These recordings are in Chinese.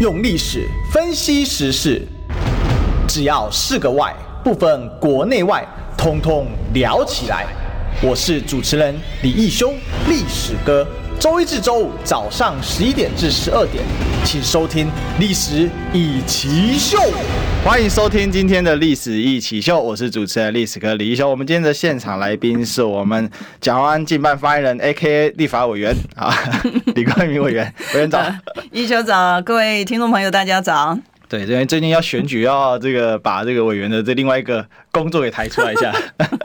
用历史分析时事，只要是个“外”，不分国内外，通通聊起来。我是主持人李义雄，历史哥。周一至周五早上十一点至十二点，请收听《历史一奇秀》。欢迎收听今天的《历史一起秀》，我是主持人历史哥李一修。我们今天的现场来宾是我们蒋万安竞办发言人，A.K.A. 立法委员啊，李冠明委员，委员长。一修早，各位听众朋友，大家早。对，因为最近要选举，要这个把这个委员的这另外一个工作给抬出来一下。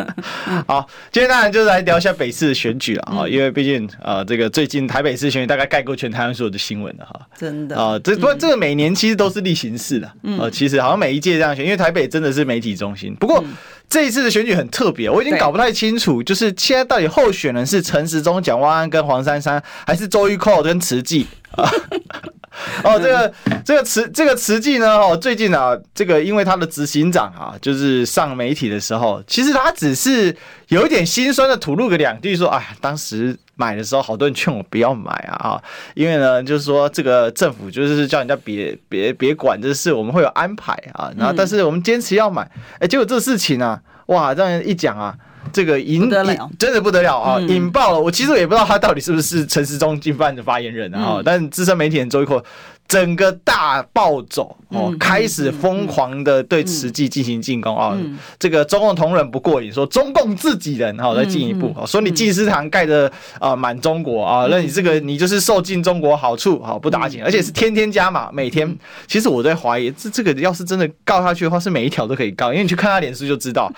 好，今天当然就是来聊一下北市的选举了啊，因为毕竟呃，这个最近台北市选举大概盖过全台湾所有的新闻了哈。真的啊，这不过这个每年其实都是例行事的，呃，其实好像每一届这样选，因为台北真的是媒体中心。不过这一次的选举很特别，我已经搞不太清楚，就是现在到底候选人是陈时中、蒋万安跟黄珊珊，还是周玉蔻跟慈济啊？哦，这个这个慈这个慈济呢，哦，最近啊，这个因为他的执行长啊，就是上媒体的时候，其实他只是有一点心酸的吐露个两句，说，哎，当时买的时候，好多人劝我不要买啊，啊，因为呢，就是说这个政府就是叫人家别别别管这事，我们会有安排啊，然后但是我们坚持要买，哎，结果这事情啊，哇，让人一讲啊。这个引真的不得了啊！引爆了，我其实也不知道他到底是不是陈时中竞办的发言人啊，但资深媒体人周玉蔻。整个大暴走哦，开始疯狂的对慈济进行进攻啊！这个中共同仁不过瘾，说中共自己人哈，再进一步说你济世堂盖的啊满中国啊，那你这个你就是受尽中国好处哈，不打紧，而且是天天加码，每天。其实我在怀疑，这这个要是真的告下去的话，是每一条都可以告，因为你去看他脸书就知道，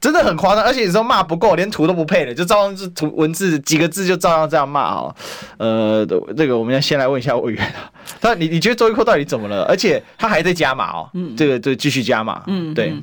真的很夸张。而且你说骂不够，连图都不配的，就照样是图文字几个字就照样这样骂啊。呃，这个我们要先来问一下委员啊，他你。你觉得周玉蔻到底怎么了？而且他还在加码哦，嗯，这个就继续加码，嗯，对，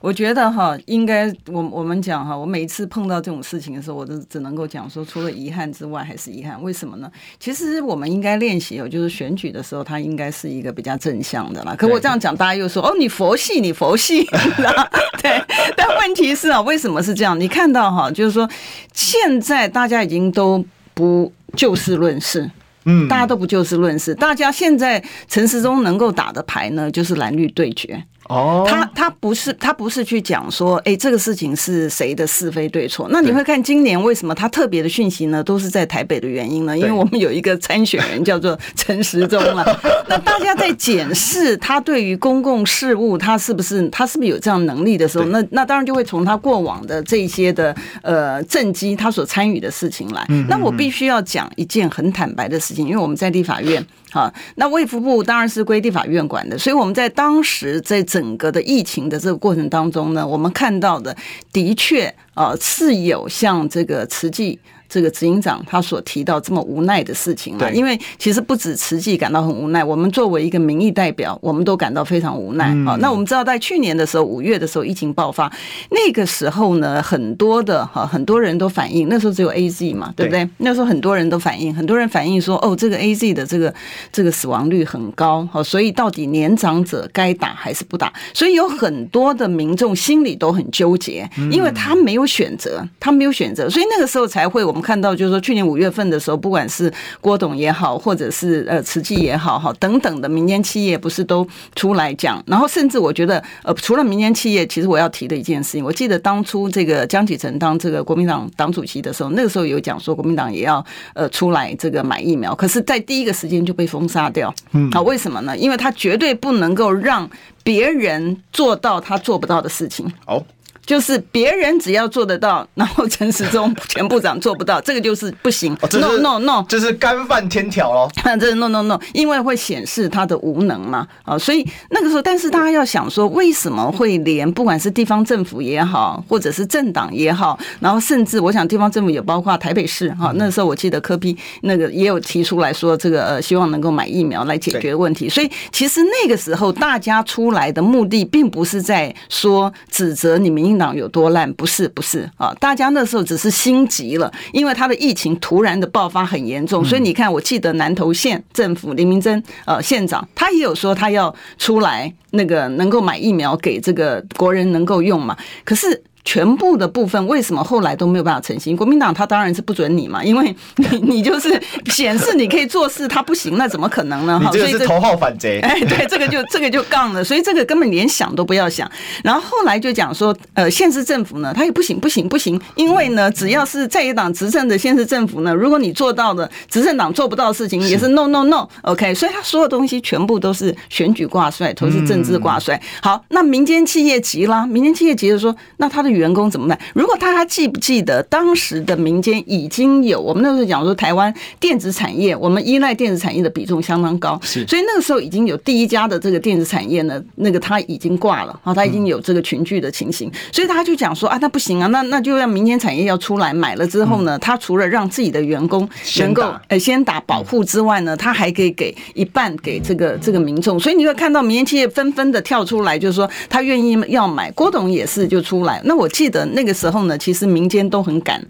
我觉得哈，应该我我们讲哈，我每一次碰到这种事情的时候，我都只能够讲说，除了遗憾之外，还是遗憾。为什么呢？其实我们应该练习哦，就是选举的时候，它应该是一个比较正向的啦。可我这样讲，大家又说哦，你佛系，你佛系，对。但问题是啊，为什么是这样？你看到哈，就是说现在大家已经都不就事论事。嗯，大家都不就事论事，大家现在陈时中能够打的牌呢，就是蓝绿对决。哦，他他不是他不是去讲说，哎，这个事情是谁的是非对错？那你会看今年为什么他特别的讯息呢？都是在台北的原因呢？因为我们有一个参选人叫做陈时中了。那大家在检视他对于公共事务，他是不是他是不是有这样能力的时候，那那当然就会从他过往的这些的呃政绩，他所参与的事情来。那我必须要讲一件很坦白的事情，因为我们在立法院。好，那卫福部当然是归地法院管的，所以我们在当时在整个的疫情的这个过程当中呢，我们看到的的确啊是有像这个慈济。这个执行长他所提到这么无奈的事情啊，因为其实不止慈济感到很无奈，我们作为一个民意代表，我们都感到非常无奈啊。那我们知道，在去年的时候，五月的时候，疫情爆发，那个时候呢，很多的哈很多人都反映，那时候只有 AZ 嘛，对不对？那时候很多人都反映，很多人反映说，哦，这个 AZ 的这个这个死亡率很高，所以到底年长者该打还是不打？所以有很多的民众心里都很纠结，因为他没有选择，他没有选择，所以那个时候才会我们。看到就是说，去年五月份的时候，不管是郭董也好，或者是呃慈济也好，哈等等的民间企业，不是都出来讲？然后甚至我觉得，呃，除了民间企业，其实我要提的一件事情，我记得当初这个江启臣当这个国民党党主席的时候，那个时候有讲说，国民党也要呃出来这个买疫苗，可是，在第一个时间就被封杀掉。嗯，好，为什么呢？因为他绝对不能够让别人做到他做不到的事情。哦。就是别人只要做得到，然后陈时中前部长做不到，这个就是不行。No no no，这是干犯天条咯。这是 no no no，因为会显示他的无能嘛。啊，所以那个时候，但是大家要想说，为什么会连不管是地方政府也好，或者是政党也好，然后甚至我想地方政府也包括台北市哈，那时候我记得柯 P 那个也有提出来说，这个呃希望能够买疫苗来解决问题。所以其实那个时候大家出来的目的，并不是在说指责你们。党有多烂？不是，不是啊！大家那时候只是心急了，因为他的疫情突然的爆发很严重，所以你看，我记得南投县政府林明珍呃县长，他也有说他要出来那个能够买疫苗给这个国人能够用嘛。可是全部的部分为什么后来都没有办法成型？国民党他当然是不准你嘛，因为你你就是显示你可以做事，他不行，那怎么可能呢？哈，所以是头号反贼。哎，对，这个就这个就杠了，所以这个根本连想都不要想。然后后来就讲说，呃，县市政府呢，他也不行，不行，不行，因为呢，只要是在野党执政的县市政府呢，如果你做到的执政党做不到的事情，也是 no no no，OK，所以他所有东西全部都是选举挂帅，都是政治挂帅。好，那民间企业急啦，民间企业急着说，那他的。员工怎么办？如果他还记不记得当时的民间已经有，我们那时候讲说台湾电子产业，我们依赖电子产业的比重相当高，是，所以那个时候已经有第一家的这个电子产业呢，那个他已经挂了啊，他已经有这个群聚的情形，所以他就讲说啊，那不行啊，那那就让民间产业要出来买了之后呢，他除了让自己的员工能够呃先打保护之外呢，他还可以给一半给这个这个民众，所以你会看到民间企业纷纷的跳出来，就是说他愿意要买，郭董也是就出来，那我。我记得那个时候呢，其实民间都很赶。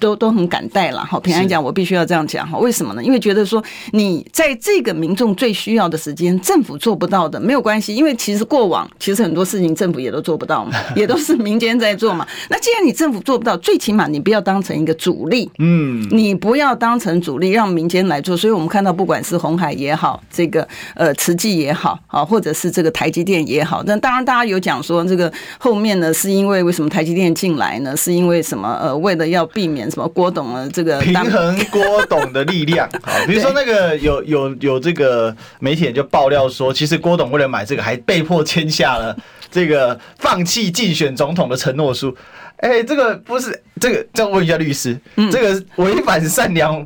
都都很敢戴了哈，平安讲，我必须要这样讲哈。为什么呢？因为觉得说你在这个民众最需要的时间，政府做不到的没有关系，因为其实过往其实很多事情政府也都做不到嘛，也都是民间在做嘛。那既然你政府做不到，最起码你不要当成一个主力，嗯，你不要当成主力，让民间来做。所以我们看到，不管是红海也好，这个呃慈济也好啊，或者是这个台积电也好，那当然大家有讲说这个后面呢，是因为为什么台积电进来呢？是因为什么？呃，为了要避免。什么郭董啊？这个平衡郭董的力量 啊，比如说那个有有有这个媒体人就爆料说，其实郭董为了买这个，还被迫签下了这个放弃竞选总统的承诺书。哎，这个不是这个，再问一下律师，这个违反善良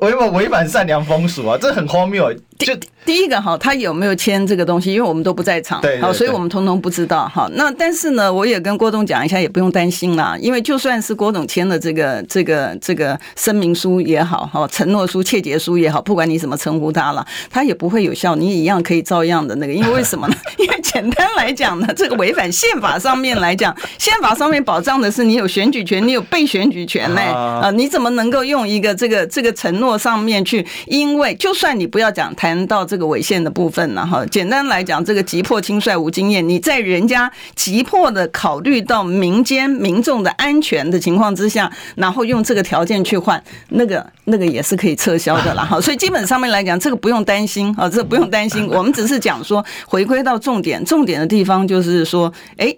违违违反善良风俗啊，这很荒谬。就第一个哈，他有没有签这个东西？因为我们都不在场，对，好，所以我们通通不知道哈。那但是呢，我也跟郭总讲一下，也不用担心啦。因为就算是郭总签了这个这个这个声明书也好，哈，承诺书、切结书也好，不管你怎么称呼他了，他也不会有效，你也一样可以照样的那个。因为为什么呢？因为简单来讲呢，这个违反宪法上面来讲，宪法上面保障的是你有选举权，你有被选举权呢。啊，你怎么能够用一个这个这个承诺上面去？因为就算你不要讲台。谈到这个违宪的部分呢，哈，简单来讲，这个急迫轻率无经验，你在人家急迫的考虑到民间民众的安全的情况之下，然后用这个条件去换，那个那个也是可以撤销的啦，哈，所以基本上面来讲，这个不用担心啊，这个不用担心，我们只是讲说回归到重点，重点的地方就是说，哎，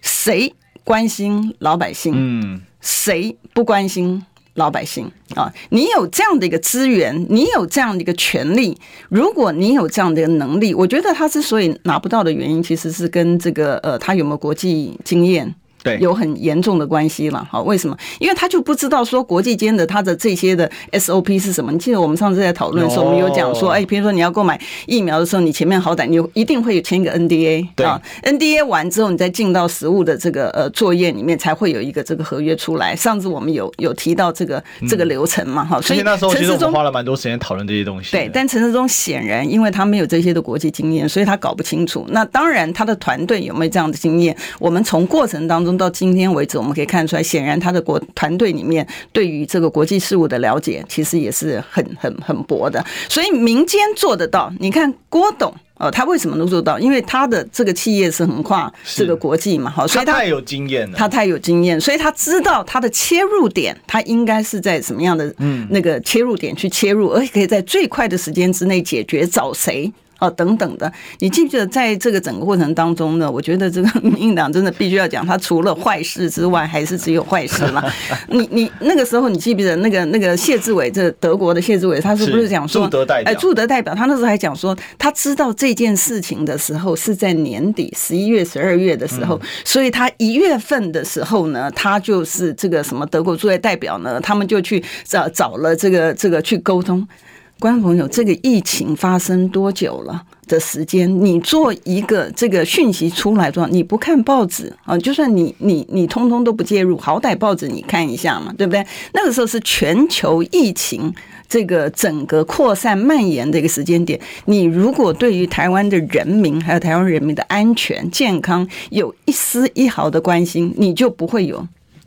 谁关心老百姓？嗯，谁不关心？老百姓啊，你有这样的一个资源，你有这样的一个权利，如果你有这样的一个能力，我觉得他之所以拿不到的原因，其实是跟这个呃，他有没有国际经验。对，有很严重的关系了，好，为什么？因为他就不知道说国际间的他的这些的 SOP 是什么。你记得我们上次在讨论的时候，我们有讲说，哎，比如说你要购买疫苗的时候，你前面好歹你有一定会有签一个 NDA，对啊，NDA 完之后，你再进到实物的这个呃作业里面，才会有一个这个合约出来。上次我们有有提到这个这个流程嘛，哈、嗯，所以那时候其实我们花了蛮多时间讨论这些东西。对，但陈世忠显然因为他没有这些的国际经验，所以他搞不清楚。那当然，他的团队有没有这样的经验？我们从过程当中到今天为止，我们可以看出来，显然他的国团队里面对于这个国际事务的了解，其实也是很很很薄的。所以民间做得到，你看郭董哦，他为什么能做到？因为他的这个企业是横跨这个国际嘛，好，所以他，他太有经验了，他太有经验，所以他知道他的切入点，他应该是在什么样的嗯那个切入点去切入，而且可以在最快的时间之内解决，找谁？哦，等等的，你记不记得在这个整个过程当中呢？我觉得这个 民进党真的必须要讲，他除了坏事之外，还是只有坏事嘛。你你那个时候，你记不记得那个那个谢志伟，这德国的谢志伟，他是不是讲说，哎，驻德代表，他那时候还讲说，他知道这件事情的时候是在年底十一月、十二月的时候，所以他一月份的时候呢，他就是这个什么德国驻外代表呢，他们就去找找了这个这个去沟通。观众朋友，这个疫情发生多久了的时间？你做一个这个讯息出来的话，你不看报纸啊？就算你你你通通都不介入，好歹报纸你看一下嘛，对不对？那个时候是全球疫情这个整个扩散蔓延的一个时间点。你如果对于台湾的人民还有台湾人民的安全健康有一丝一毫的关心，你就不会有。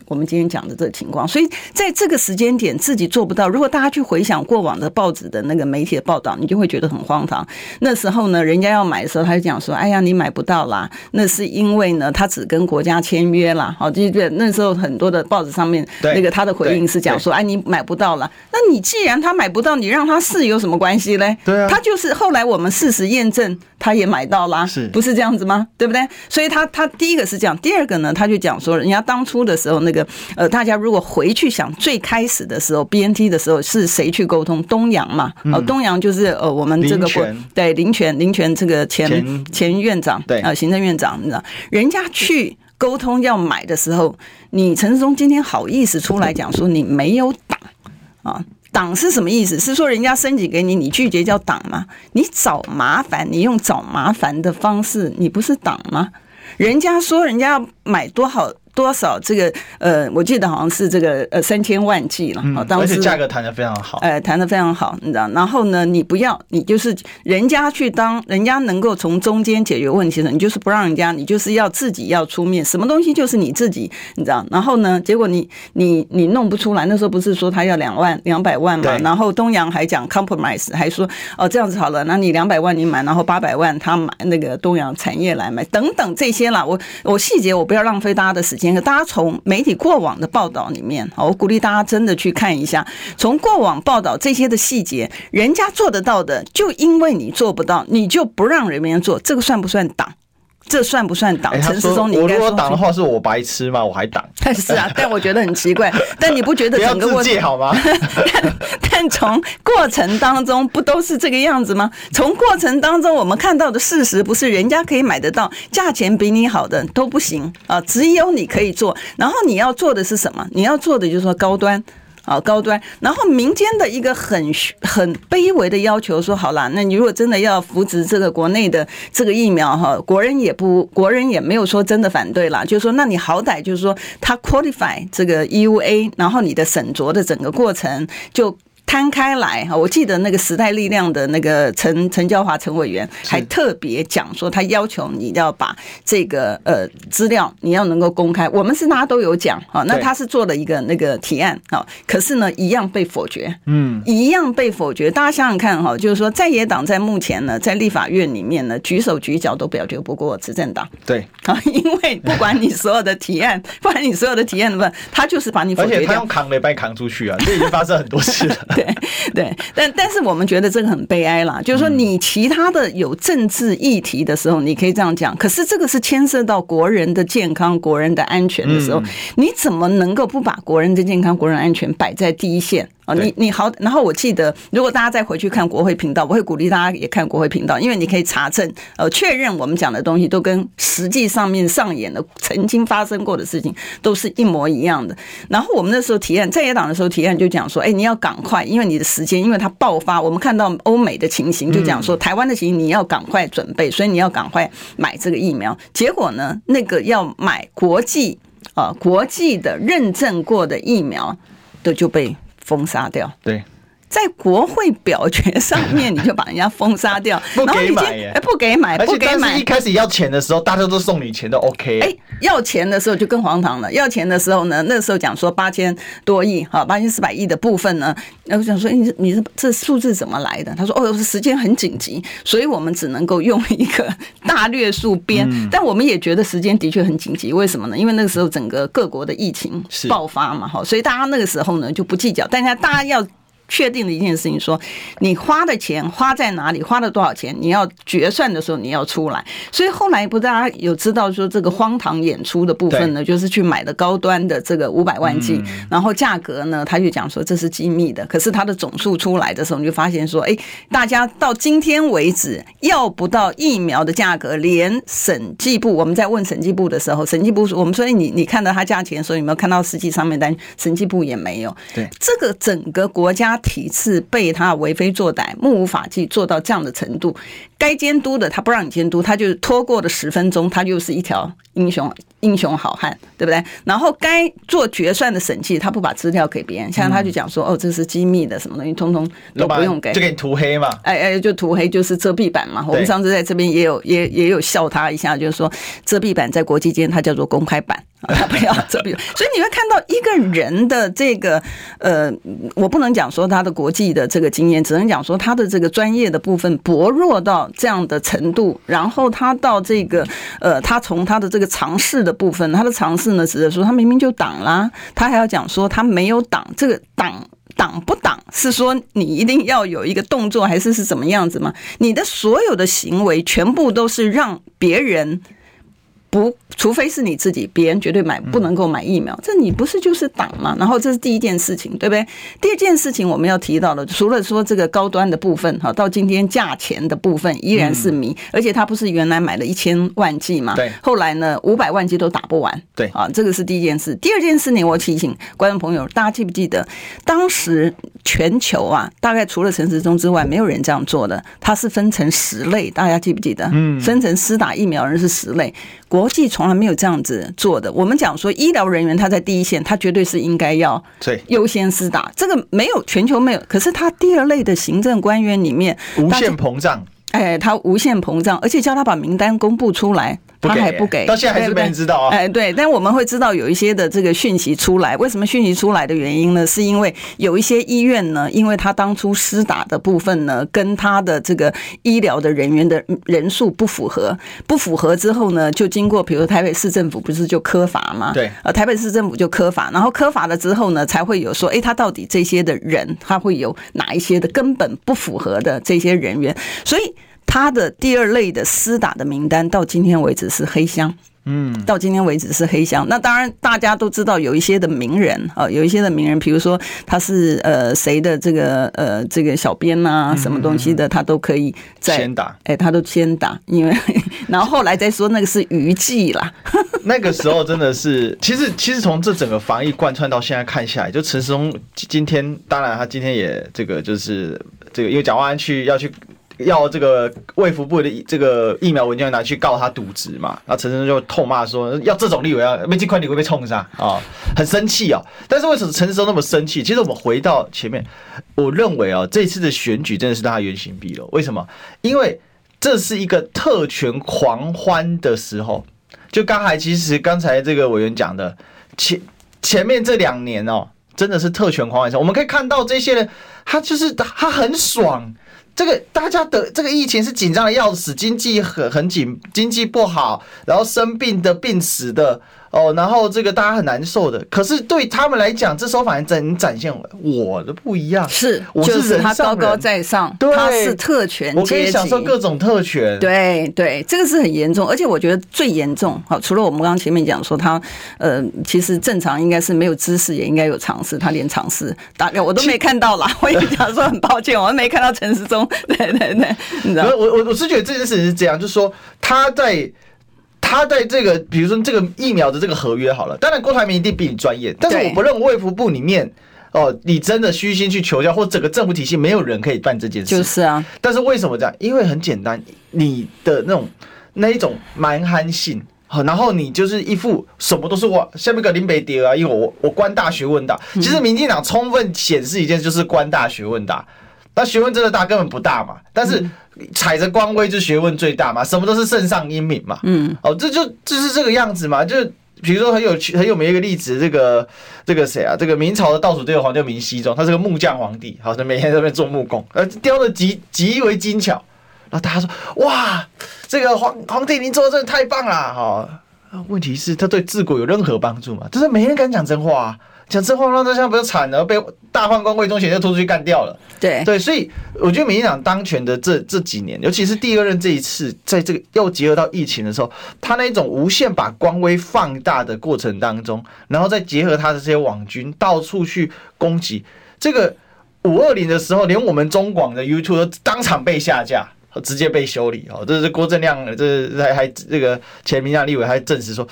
我们今天讲的这个情况。所以在这个时间点自己做不到，如果大家去回想过往的报纸的那个媒体的报道，你就会觉得很荒唐。那时候呢，人家要买的时候，他就讲说：“哎呀，你买不到啦，那是因为呢，他只跟国家签约啦。”好，就对，那时候很多的报纸上面那个他的回应是讲说：“哎，你买不到了。”那你既然他买不到，你让他试有什么关系嘞？对啊，他就是后来我们事实验证，他也买到啦，是不是这样子吗？对不对？所以他他第一个是这样，第二个呢，他就讲说，人家当初的时候，那个呃，大家如果回去想最开始的时候，BNT 的时候是谁去沟通？东阳嘛，哦，东阳就是呃，我们这个国对林权林权这个前前院长对啊，行政院长，你知道，人家去沟通要买的时候，你陈世忠今天好意思出来讲说你没有挡啊？挡是什么意思？是说人家申请给你，你拒绝叫挡吗？你找麻烦，你用找麻烦的方式，你不是挡吗？人家说人家要买多少？多少这个呃，我记得好像是这个呃三千万计了，嗯，而且价格谈的非常好，呃，谈的非常好，你知道？然后呢，你不要，你就是人家去当，人家能够从中间解决问题的，你就是不让人家，你就是要自己要出面，什么东西就是你自己，你知道？然后呢，结果你你你弄不出来，那时候不是说他要两万两百万嘛？然后东阳还讲 compromise，还说哦这样子好了，那你两百万你买，然后八百万他买那个东阳产业来买，等等这些啦，我我细节我不要浪费大家的时间。大家从媒体过往的报道里面，我鼓励大家真的去看一下，从过往报道这些的细节，人家做得到的，就因为你做不到，你就不让人家做，这个算不算党？这算不算挡？陈时中，你应该说，我如果挡的话，是我白痴吗？我还挡？是啊，但我觉得很奇怪。但你不觉得整个过程好吗？但 但从过程当中不都是这个样子吗？从过程当中我们看到的事实，不是人家可以买得到，价钱比你好的都不行啊，只有你可以做。然后你要做的是什么？你要做的就是说高端。啊高端，然后民间的一个很很卑微的要求说，好了，那你如果真的要扶植这个国内的这个疫苗哈，国人也不国人也没有说真的反对啦，就是说，那你好歹就是说，他 qualify 这个 EUA，然后你的审酌的整个过程就。摊开来哈，我记得那个时代力量的那个陈陈娇华陈委员还特别讲说，他要求你要把这个呃资料你要能够公开。我们是大家都有讲哈，那他是做了一个那个提案哈，可是呢一样被否决，嗯，一样被否决。大家想想看哈，就是说在野党在目前呢在立法院里面呢举手举脚都表决不过执政党，对啊，因为不管你所有的提案，不管你所有的提案的话，他就是把你否决掉，而且他用扛的把你扛出去啊，这已经发生很多次了。对对，但但是我们觉得这个很悲哀啦，就是说你其他的有政治议题的时候，你可以这样讲，可是这个是牵涉到国人的健康、国人的安全的时候，你怎么能够不把国人的健康、国人安全摆在第一线？哦，你你好，然后我记得，如果大家再回去看国会频道，我会鼓励大家也看国会频道，因为你可以查证，呃，确认我们讲的东西都跟实际上面上演的曾经发生过的事情都是一模一样的。然后我们那时候提案，在野党的时候提案就讲说，哎，你要赶快，因为你的时间，因为它爆发，我们看到欧美的情形，就讲说台湾的情形你要赶快准备，所以你要赶快买这个疫苗。结果呢，那个要买国际啊、呃、国际的认证过的疫苗的就被。封杀掉，对。在国会表决上面，你就把人家封杀掉，不给买耶，不给买，不给买。一开始要钱的时候，大家都送你钱都 OK。哎，要钱的时候就更荒唐了。要钱的时候呢，那时候讲说八千多亿，哈，八千四百亿的部分呢，那我想说，你你这数字怎么来的？他说，哦，时间很紧急，所以我们只能够用一个大略数编。但我们也觉得时间的确很紧急，为什么呢？因为那个时候整个各国的疫情爆发嘛，哈，所以大家那个时候呢就不计较，但是大家要。确定的一件事情，说你花的钱花在哪里，花了多少钱，你要决算的时候你要出来。所以后来不大家有知道说这个荒唐演出的部分呢，就是去买的高端的这个五百万剂，然后价格呢，他就讲说这是机密的。可是它的总数出来的时候，你就发现说，哎，大家到今天为止要不到疫苗的价格，连审计部我们在问审计部的时候，审计部说我们说你你看到它价钱的时候，有没有看到实际上面单？审计部也没有。对，这个整个国家。体制被他为非作歹、目无法纪做到这样的程度，该监督的他不让你监督，他就拖过了十分钟，他就是一条英雄英雄好汉，对不对？然后该做决算的审计，他不把资料给别人，像他就讲说，哦，这是机密的，什么东西通通都不用给，就给你涂黑嘛，哎哎，就涂黑就是遮蔽版嘛。我们上次在这边也有也也有笑他一下，就是说遮蔽版在国际间它叫做公开版。他不要这边，所以你会看到一个人的这个呃，我不能讲说他的国际的这个经验，只能讲说他的这个专业的部分薄弱到这样的程度，然后他到这个呃，他从他的这个尝试的部分，他的尝试呢，只是说他明明就挡啦，他还要讲说他没有挡，这个挡挡不挡是说你一定要有一个动作，还是是怎么样子吗？你的所有的行为全部都是让别人。不，除非是你自己，别人绝对买不能够买疫苗，这你不是就是挡吗？然后这是第一件事情，对不对？第二件事情我们要提到的，除了说这个高端的部分哈，到今天价钱的部分依然是谜，而且它不是原来买了一千万剂嘛？对。后来呢，五百万剂都打不完。对啊，这个是第一件事。第二件事呢，我提醒观众朋友，大家记不记得当时全球啊，大概除了陈时中之外，没有人这样做的。它是分成十类，大家记不记得？嗯，分成施打疫苗人是十类。国际从来没有这样子做的。我们讲说，医疗人员他在第一线，他绝对是应该要优先施打。这个没有全球没有，可是他第二类的行政官员里面无限膨胀，哎，他无限膨胀，而且叫他把名单公布出来。他还不给，到现在还是没人知道啊。哎，对，但我们会知道有一些的这个讯息出来。为什么讯息出来的原因呢？是因为有一些医院呢，因为他当初施打的部分呢，跟他的这个医疗的人员的人数不符合，不符合之后呢，就经过比如台北市政府不是就科罚吗？对，呃，台北市政府就科罚，然后科罚了之后呢，才会有说，哎，他到底这些的人，他会有哪一些的根本不符合的这些人员，所以。他的第二类的私打的名单到今天为止是黑箱，嗯，到今天为止是黑箱。那当然大家都知道有一些的名人啊，有一些的名人，比如说他是呃谁的这个呃这个小编啊，什么东西的，他都可以在先打，哎，他都先打，因为 然后后来再说那个是余剂啦。那个时候真的是，其实其实从这整个防疫贯穿到现在看下来，就陈时中今天，当然他今天也这个就是这个，因为蒋万安去要去。要这个卫福部的这个疫苗文件拿去告他渎职嘛？然后陈时中就痛骂说：“要这种立委要没这块你会被冲上啊，很生气啊！”但是为什么陈时中那么生气？其实我们回到前面，我认为啊，这次的选举真的是让他原形毕露。为什么？因为这是一个特权狂欢的时候。就刚才其实刚才这个委员讲的前前面这两年哦，真的是特权狂欢的时候。我们可以看到这些人，他就是他很爽。这个大家的这个疫情是紧张的要死，经济很很紧，经济不好，然后生病的、病死的。哦，然后这个大家很难受的，可是对他们来讲，这时候反而展展现我的不一样。是，我是人就是他高高在上，对，他是特权，我可以享受各种特权。对对，这个是很严重，而且我觉得最严重。好，除了我们刚刚前面讲说他，呃，其实正常应该是没有知识，也应该有常识，他连常识大概我都没看到啦。我也讲说很抱歉，我没看到陈时中。对对对，你知道，我我我是觉得这件事情是这样，就是说他在。他在这个，比如说这个疫苗的这个合约好了，当然郭台铭一定比你专业，但是我不认为卫福部里面哦，你真的虚心去求教，或整个政府体系没有人可以办这件事。就是啊，但是为什么这样？因为很简单，你的那种那一种蛮憨性，然后你就是一副什么都是我下面个林北蝶啊，因为我我官大学问大，其实民进党充分显示一件就是官大学问大。那学问真的大根本不大嘛，但是踩着光威就学问最大嘛，什么都是圣上英明嘛，嗯，哦，这就就是这个样子嘛，就比如说很有趣很有名一个例子，这个这个谁啊，这个明朝的倒数第二皇帝明熹宗，他是个木匠皇帝，好，他每天在那边做木工，呃，雕的极极为精巧，然后大家说哇，这个皇皇帝您做的真的太棒了，哈，问题是他对治国有任何帮助吗？就是没人敢讲真话啊。讲真话，让这下不是惨了，被大宦官魏忠贤就拖出去干掉了。对对，所以我觉得民进党当权的这这几年，尤其是第二任这一次，在这个又结合到疫情的时候，他那种无限把官威放大的过程当中，然后再结合他的这些网军到处去攻击，这个五二零的时候，连我们中广的 YouTube 都当场被下架，直接被修理哦。这是郭正亮，这还还这个前民进党立委还证实说。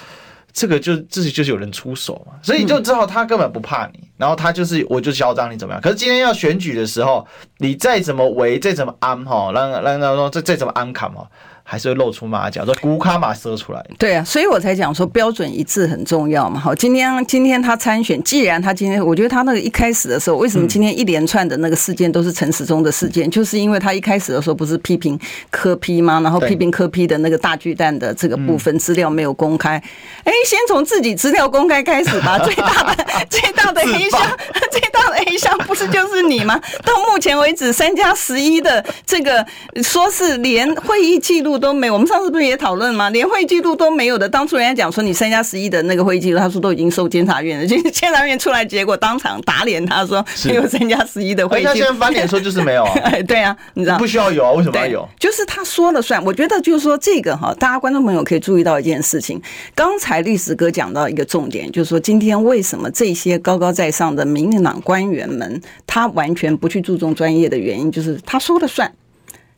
这个就自己就是有人出手嘛，所以就知道他根本不怕你，然后他就是我就嚣张你怎么样？可是今天要选举的时候，你再怎么围，再怎么安哈，让让让说再再怎么安卡嘛。还是会露出马脚，说古卡马射出来。对啊，所以我才讲说标准一致很重要嘛。好，今天今天他参选，既然他今天，我觉得他那个一开始的时候，为什么今天一连串的那个事件都是陈时中的事件，就是因为他一开始的时候不是批评柯批吗？然后批评柯批的那个大巨蛋的这个部分资料没有公开。哎，先从自己资料公开开始吧。最大的最大的黑箱，最大的黑箱不是就是你吗？到目前为止，三加十一的这个说是连会议记录。都没有，我们上次不是也讨论吗？连会议记录都没有的，当初人家讲说你三加十一的那个会议记录，他说都已经收监察院了，就是监察院出来，结果当场打脸，他说没有三加十一的会议记录。他现在翻脸说就是没有啊？对啊，你知道不需要有啊？为什么要有？就是他说了算。我觉得就是说这个哈，大家观众朋友可以注意到一件事情。刚才历史哥讲到一个重点，就是说今天为什么这些高高在上的民进党官员们，他完全不去注重专业的原因，就是他说了算。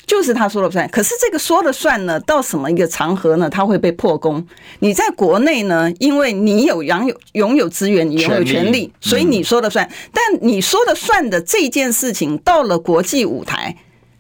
就是他说了算，可是这个说了算呢，到什么一个场合呢？他会被破功。你在国内呢，因为你有拥有拥有资源，你拥有权利，所以你说了算。但你说了算的这件事情，到了国际舞台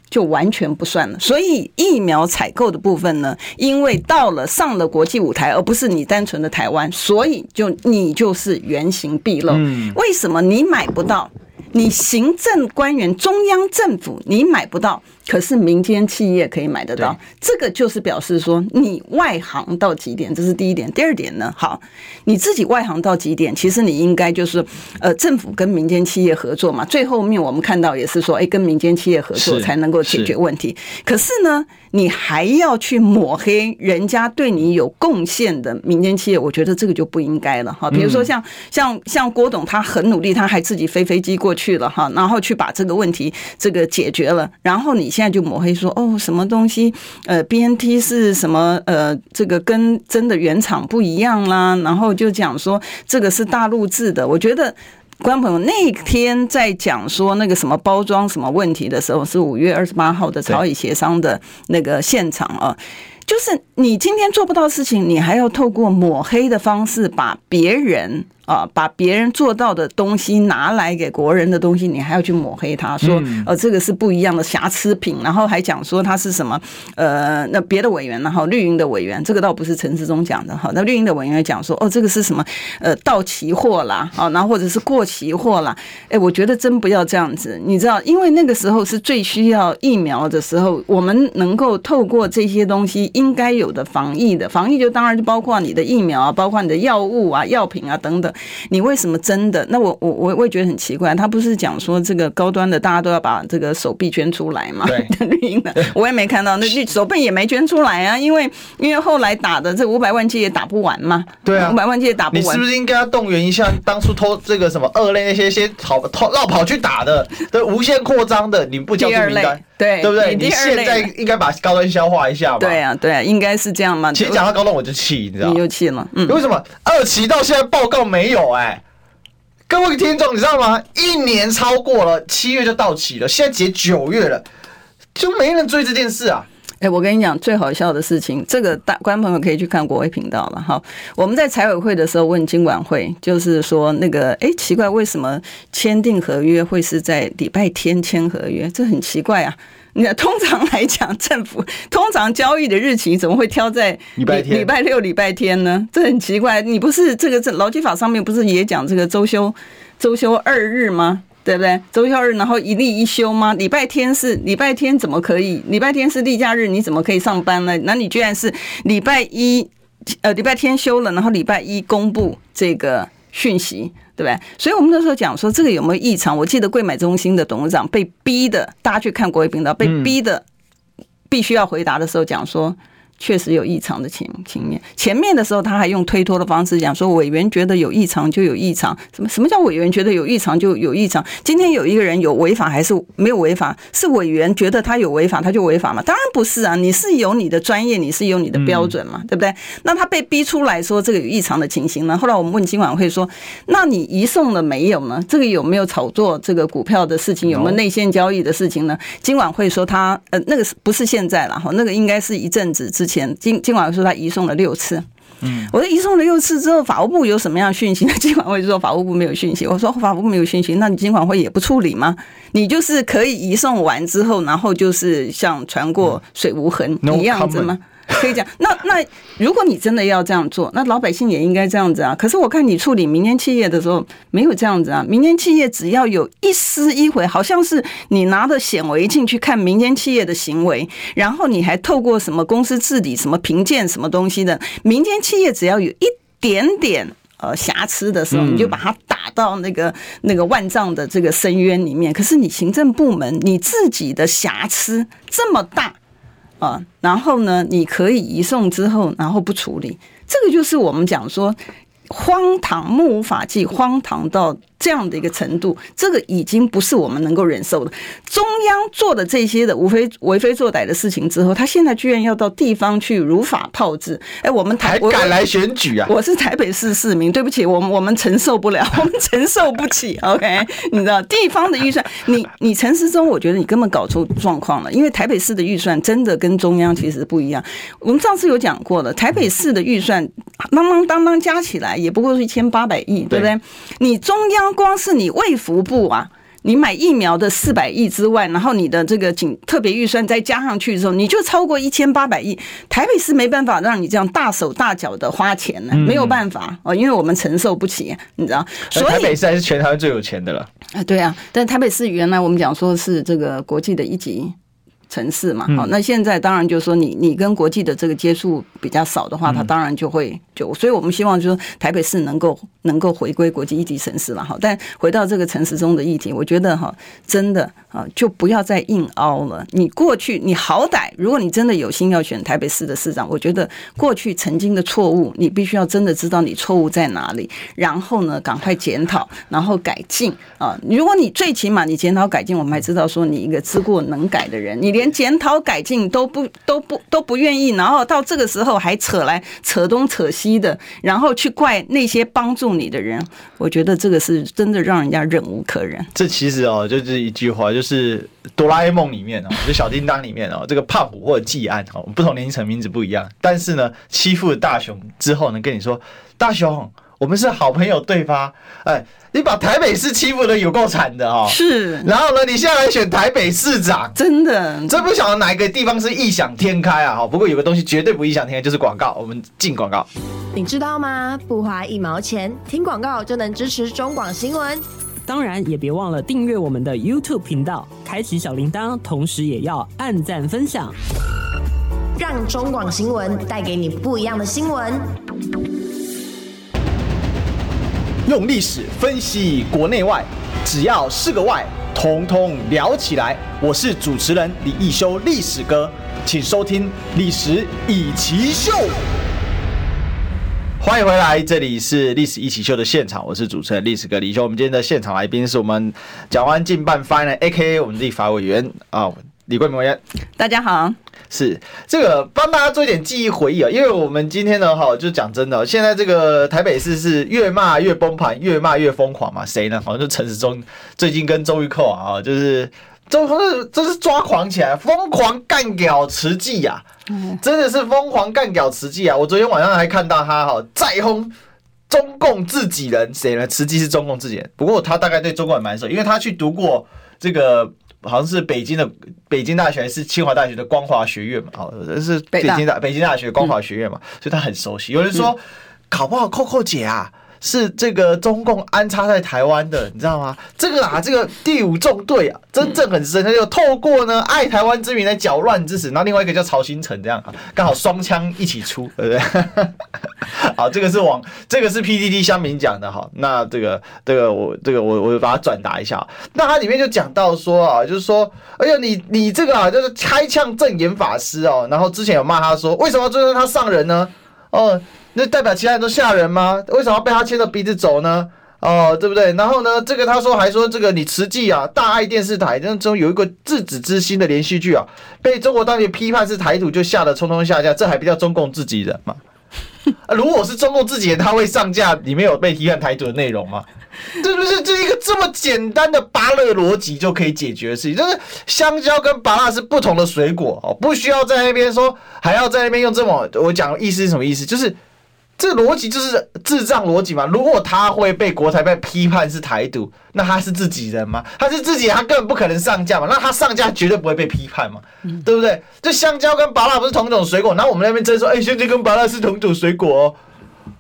就完全不算了。所以疫苗采购的部分呢，因为到了上了国际舞台，而不是你单纯的台湾，所以就你就是原形毕露。为什么你买不到？你行政官员、中央政府你买不到。可是民间企业可以买得到，这个就是表示说你外行到极点，这是第一点。第二点呢，好，你自己外行到极点，其实你应该就是呃，政府跟民间企业合作嘛。最后面我们看到也是说，哎，跟民间企业合作才能够解决问题。可是呢，你还要去抹黑人家对你有贡献的民间企业，我觉得这个就不应该了哈。比如说像像像郭董，他很努力，他还自己飞飞机过去了哈，然后去把这个问题这个解决了，然后你。现在就抹黑说哦，什么东西？呃，BNT 是什么？呃，这个跟真的原厂不一样啦。然后就讲说这个是大陆制的。我觉得观众朋友那天在讲说那个什么包装什么问题的时候，是五月二十八号的朝野协商的那个现场啊。就是你今天做不到事情，你还要透过抹黑的方式把别人。啊，把别人做到的东西拿来给国人的东西，你还要去抹黑他，说呃这个是不一样的瑕疵品，然后还讲说他是什么呃那别的委员，然后绿营的委员，这个倒不是陈志忠讲的哈，那绿营的委员讲说哦这个是什么呃到期货啦，啊然后或者是过期货啦，哎我觉得真不要这样子，你知道，因为那个时候是最需要疫苗的时候，我们能够透过这些东西应该有的防疫的防疫，就当然就包括你的疫苗啊，包括你的药物啊、药品啊等等。你为什么真的？那我我我我也觉得很奇怪，他不是讲说这个高端的大家都要把这个手臂捐出来吗？对，绿营的我也没看到，那手臂也没捐出来啊，因为因为后来打的这五百万剂也打不完嘛。对啊，五百万剂也打不完。你是不是应该要动员一下当初偷这个什么二类那些先跑偷绕跑去打的，对，无限扩张的，你不交出名单，对对不对？你现在应该把高端消化一下嘛。对啊，对啊，应该是这样嘛。其实讲到高端我就气，你知道吗？你又气了，嗯，为什么二期到现在报告没有？哎，各位听众，你知道吗？一年超过了，七月就到期了，现在结九月了，就没人追这件事啊！哎，我跟你讲，最好笑的事情，这个大观众朋友可以去看国卫频道了哈。我们在财委会的时候问金管会，就是说那个，哎，奇怪，为什么签订合约会是在礼拜天签合约？这很奇怪啊。那通常来讲，政府通常交易的日期怎么会挑在礼拜天、礼拜六、礼拜天呢？这很奇怪。你不是这个这劳基法上面不是也讲这个周休周休二日吗？对不对？周休日，然后一例一休吗？礼拜天是礼拜天怎么可以？礼拜天是例假日，你怎么可以上班呢？那你居然是礼拜一呃礼拜天休了，然后礼拜一公布这个讯息。对不对？所以我们那时候讲说这个有没有异常？我记得贵买中心的董事长被逼的，大家去看国卫频道，被逼的必须要回答的时候讲说。确实有异常的情情面，前面的时候他还用推脱的方式讲说，委员觉得有异常就有异常，什么什么叫委员觉得有异常就有异常？今天有一个人有违法还是没有违法？是委员觉得他有违法他就违法吗？当然不是啊，你是有你的专业，你是有你的标准嘛，对不对？那他被逼出来说这个有异常的情形呢？后来我们问金管会说，那你移送了没有呢？这个有没有炒作这个股票的事情？有没有内线交易的事情呢？金管会说他呃那个不是现在了哈，那个应该是一阵子之。前金监管会说他移送了六次，嗯，我说移送了六次之后，法务部有什么样的讯息？呢？监管会就说法务部没有讯息。我说法务部没有讯息，那你监管会也不处理吗？你就是可以移送完之后，然后就是像船过水无痕一样子吗？可以讲，那那如果你真的要这样做，那老百姓也应该这样子啊。可是我看你处理民间企业的时候没有这样子啊。民间企业只要有一丝一回，好像是你拿着显微镜去看民间企业的行为，然后你还透过什么公司治理、什么评鉴、什么东西的，民间企业只要有一点点呃瑕疵的时候，你就把它打到那个那个万丈的这个深渊里面。可是你行政部门你自己的瑕疵这么大。啊，然后呢，你可以移送之后，然后不处理，这个就是我们讲说荒唐、目无法纪、荒唐到。这样的一个程度，这个已经不是我们能够忍受的。中央做的这些的无非为非作歹的事情之后，他现在居然要到地方去如法炮制。哎，我们台还敢来选举啊？我是台北市市民，对不起，我们我们承受不了，我们承受不起。OK，你知道地方的预算，你你陈时中，我觉得你根本搞出状况了，因为台北市的预算真的跟中央其实不一样。我们上次有讲过了，台北市的预算当当当当加起来也不过是一千八百亿，对不对？你中央。光是你卫福部啊，你买疫苗的四百亿之外，然后你的这个紧特别预算再加上去的时候，你就超过一千八百亿。台北市没办法让你这样大手大脚的花钱呢，没有办法哦，因为我们承受不起，你知道。所以台北市还是全台湾最有钱的了啊，对啊。但台北市原来我们讲说是这个国际的一级城市嘛，好，那现在当然就是说你你跟国际的这个接触比较少的话，它当然就会就，所以我们希望就是说台北市能够。能够回归国际一级城市嘛，好，但回到这个城市中的议题，我觉得哈，真的啊，就不要再硬凹了。你过去，你好歹，如果你真的有心要选台北市的市长，我觉得过去曾经的错误，你必须要真的知道你错误在哪里，然后呢，赶快检讨，然后改进啊。如果你最起码你检讨改进，我们还知道说你一个知过能改的人，你连检讨改进都不都不都不愿意，然后到这个时候还扯来扯东扯西的，然后去怪那些帮助。你的人，我觉得这个是真的让人家忍无可忍。这其实哦，就是一句话，就是哆啦 A 梦里面哦，就小叮当里面哦，这个胖虎或者技安哦，不同年龄层名字不一样，但是呢，欺负了大雄之后呢，跟你说大雄。我们是好朋友对吧？哎，你把台北市欺负的有够惨的哦。是。然后呢，你现在来选台北市长，真的，真不晓得哪一个地方是异想天开啊！哈，不过有个东西绝对不异想天开，就是广告。我们进广告。你知道吗？不花一毛钱，听广告就能支持中广新闻。当然，也别忘了订阅我们的 YouTube 频道，开启小铃铛，同时也要按赞分享，让中广新闻带给你不一样的新闻。用历史分析国内外，只要是个“外”，统统聊起来。我是主持人李易修，历史哥，请收听《历史易起秀》。欢迎回来，这里是《历史一起秀》的现场，我是主持人历史哥李修。我们今天的现场来宾是我们蒋万安竞办发言人，A.K.A. 我们立法委员啊。李桂明委员，大家好。是这个帮大家做一点记忆回忆啊，因为我们今天呢，哈，就讲真的，现在这个台北市是越骂越崩盘，越骂越疯狂嘛。谁呢？好像就陈时中最近跟周玉蔻啊，就是周是这是抓狂起来，疯狂干屌慈济呀，真的是疯狂干屌慈济啊！我昨天晚上还看到他哈再轰中共自己人，谁呢？慈济是中共自己人，不过他大概对中共也蛮熟，因为他去读过这个。好像是北京的北京大学还是清华大学的光华学院嘛？哦，是北京大北京大学光华学院嘛？所以他很熟悉。有人说，考不好扣扣姐啊。是这个中共安插在台湾的，你知道吗？这个啊，这个第五纵队啊，真正很深，他就透过呢爱台湾之名来搅乱之实。然后另外一个叫曹兴诚，这样刚好双枪一起出，对不对？好，这个是网，这个是 PDD 乡民讲的哈。那这个这个我这个我我把它转达一下。那它里面就讲到说啊，就是说，哎呀，你你这个啊，就是开枪证言法师哦。然后之前有骂他说，为什么要追着他上人呢？哦。那代表其他人都吓人吗？为什么要被他牵着鼻子走呢？哦，对不对？然后呢，这个他说还说这个你慈济啊，大爱电视台当中有一个自子之心的连续剧啊，被中国当局批判是台独，就吓得匆匆下架，这还不叫中共自己人吗？啊，如果是中共自己人，他会上架里面有被批判台独的内容吗？这不是这一个这么简单的芭乐逻辑就可以解决的事情，就是香蕉跟芭乐是不同的水果哦，不需要在那边说还要在那边用这么我讲的意思是什么意思？就是。这逻辑就是智障逻辑嘛。如果他会被国台办批判是台独，那他是自己人吗？他是自己人，他根本不可能上架嘛。那他上架绝对不会被批判嘛，嗯、对不对？这香蕉跟芭乐不是同种水果，然后我们那边真说，哎、欸，香蕉跟芭乐是同种水果哦。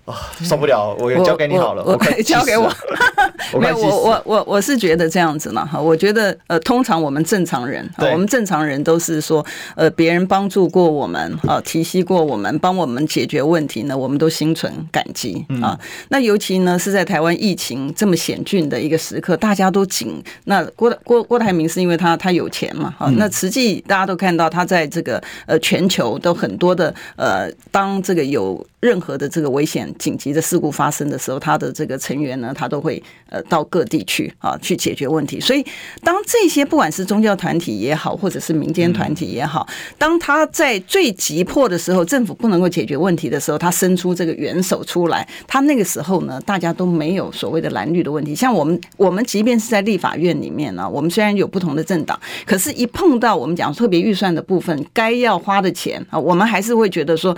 啊、哦，受不了！我也交给你好了，我 交给我。没有，我我我我是觉得这样子嘛哈。我觉得呃，通常我们正常人，我们正常人都是说，呃，别人帮助过我们啊，提携过我们，帮我们解决问题呢，我们都心存感激啊。那尤其呢是在台湾疫情这么险峻的一个时刻，大家都紧。那郭郭郭台铭是因为他他有钱嘛哈。那实际大家都看到他在这个呃全球都很多的呃，当这个有任何的这个危险。紧急的事故发生的时候，他的这个成员呢，他都会呃到各地去啊，去解决问题。所以，当这些不管是宗教团体也好，或者是民间团体也好，当他在最急迫的时候，政府不能够解决问题的时候，他伸出这个援手出来。他那个时候呢，大家都没有所谓的蓝绿的问题。像我们，我们即便是在立法院里面呢，我们虽然有不同的政党，可是，一碰到我们讲特别预算的部分，该要花的钱啊，我们还是会觉得说。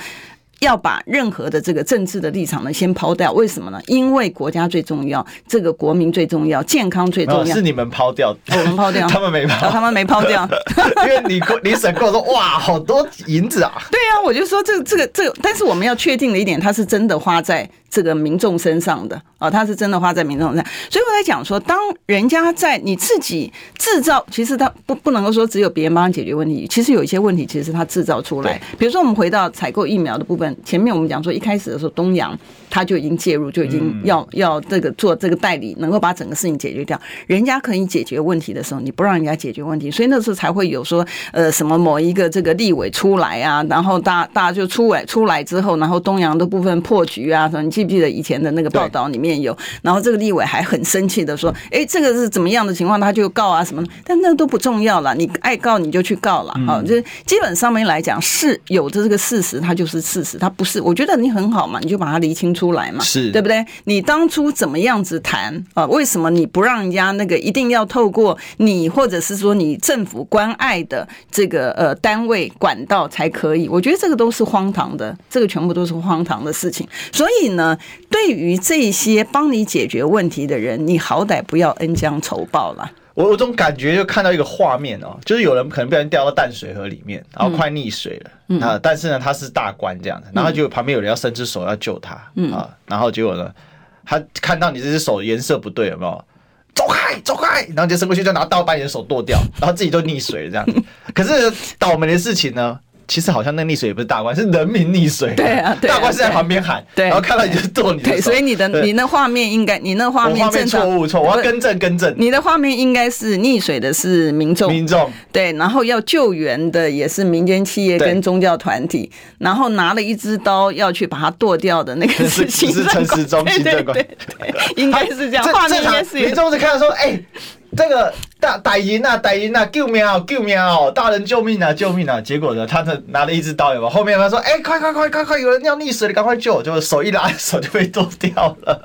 要把任何的这个政治的立场呢，先抛掉。为什么呢？因为国家最重要，这个国民最重要，健康最重要。是你们抛掉，我们抛掉，他们没抛，他们没抛掉。因为你你审过说，哇，好多银子啊！对啊，我就说这个这个这个，但是我们要确定的一点，它是真的花在。这个民众身上的啊，他是真的花在民众身上，所以我在讲说，当人家在你自己制造，其实他不不能够说只有别人帮他解决问题，其实有一些问题其实是他制造出来。比如说，我们回到采购疫苗的部分，前面我们讲说，一开始的时候，东洋他就已经介入，就已经要要这个做这个代理，能够把整个事情解决掉。人家可以解决问题的时候，你不让人家解决问题，所以那时候才会有说，呃，什么某一个这个立委出来啊，然后大大家就出来出来之后，然后东阳的部分破局啊，什么。你记不记得以前的那个报道里面有？然后这个立委还很生气的说：“哎，这个是怎么样的情况？他就告啊什么？但那都不重要了，你爱告你就去告了啊！就是基本上面来讲是有的这个事实，它就是事实，它不是。我觉得你很好嘛，你就把它厘清出来嘛，是对不对？你当初怎么样子谈啊？为什么你不让人家那个一定要透过你，或者是说你政府关爱的这个呃单位管道才可以？我觉得这个都是荒唐的，这个全部都是荒唐的事情。所以呢。对于这些帮你解决问题的人，你好歹不要恩将仇报了。我有种感觉，就看到一个画面哦，就是有人可能被人掉到淡水河里面，然后快溺水了，嗯、啊，但是呢，他是大官这样的，然后就旁边有人要伸出手要救他，嗯、啊，然后结果呢，他看到你这只手颜色不对，有没有？走开，走开，然后就伸过去就拿刀把你的手剁掉，然后自己就溺水了这样子。可是倒霉的事情呢？其实好像那溺水也不是大官，是人民溺水。对啊，大官是在旁边喊，然后看到你就剁你。对，所以你的你那画面应该，你那画面正错误错，我要更正更正。你的画面应该是溺水的是民众，民众对，然后要救援的也是民间企业跟宗教团体，然后拿了一支刀要去把它剁掉的那个 是是陈时中行政官，对对，应该是这样。画面应该是民众是看到说，哎。这个大歹人啊，歹人啊，救命啊，救命啊！大人救命啊，救命啊！结果呢，他的拿了一支刀，有吧？后面他说：“哎，快快快快快，有人要溺水了，赶快救！”就手一拉，手就被剁掉了。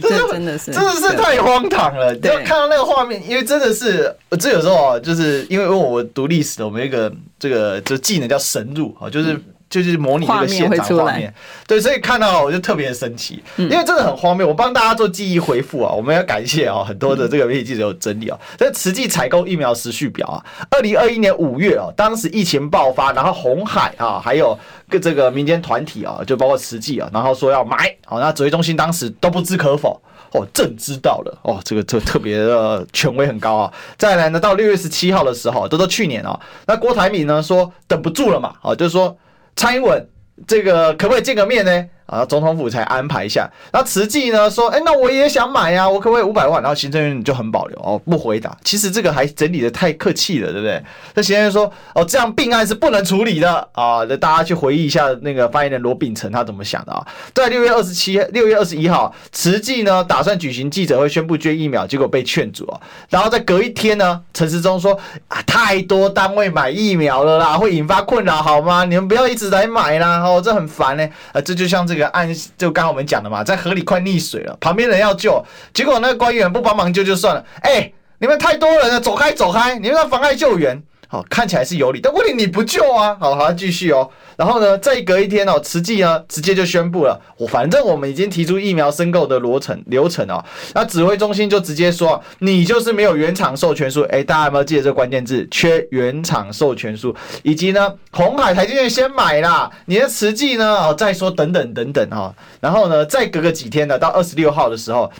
对，这真的是，真的是太荒唐了！就看到那个画面，因为真的是，这有时候就是因为我读历史的，我们一个这个这技能叫神入啊，就是。就是模拟这个现场画面，对，所以看到我就特别生气，因为真的很荒谬。我帮大家做记忆回复啊，我们要感谢啊，很多的这个媒体记者有整理啊，这慈济采购疫苗时序表啊，二零二一年五月啊，当时疫情爆发，然后红海啊，还有个这个民间团体啊，就包括慈济啊，然后说要买，好，那指挥中心当时都不知可否哦，朕知道了哦，这个特特别的权威很高啊。再来呢，到六月十七号的时候，都都去年啊，那郭台铭呢说等不住了嘛，啊，就是说。蔡英文，这个可不可以见个面呢？啊，总统府才安排一下。然后慈济呢说，哎，那我也想买呀，我可不可以五百万？然后行政院就很保留哦，不回答。其实这个还整理的太客气了，对不对？那行政院说，哦，这样病案是不能处理的啊。那大家去回忆一下那个发言人罗秉成他怎么想的啊？在六月二十七、六月二十一号，慈济呢打算举行记者会宣布捐疫苗，结果被劝阻啊。然后在隔一天呢，陈时中说啊，太多单位买疫苗了啦，会引发困扰，好吗？你们不要一直来买啦，哦，这很烦呢。啊，这就像这个。按就刚刚我们讲的嘛，在河里快溺水了，旁边人要救，结果那个官员不帮忙救就算了，哎，你们太多人了，走开走开，你们要妨碍救援。好，看起来是有理，但问题你不救啊，好，好，继续哦。然后呢，再隔一天哦，慈济呢直接就宣布了，我反正我们已经提出疫苗申购的流程流程哦，那指挥中心就直接说，你就是没有原厂授权书。哎，大家有没有记得这个关键字？缺原厂授权书，以及呢，红海台积电先买啦，你的慈济呢，哦，再说等等等等哈。然后呢，再隔个几天呢，到二十六号的时候。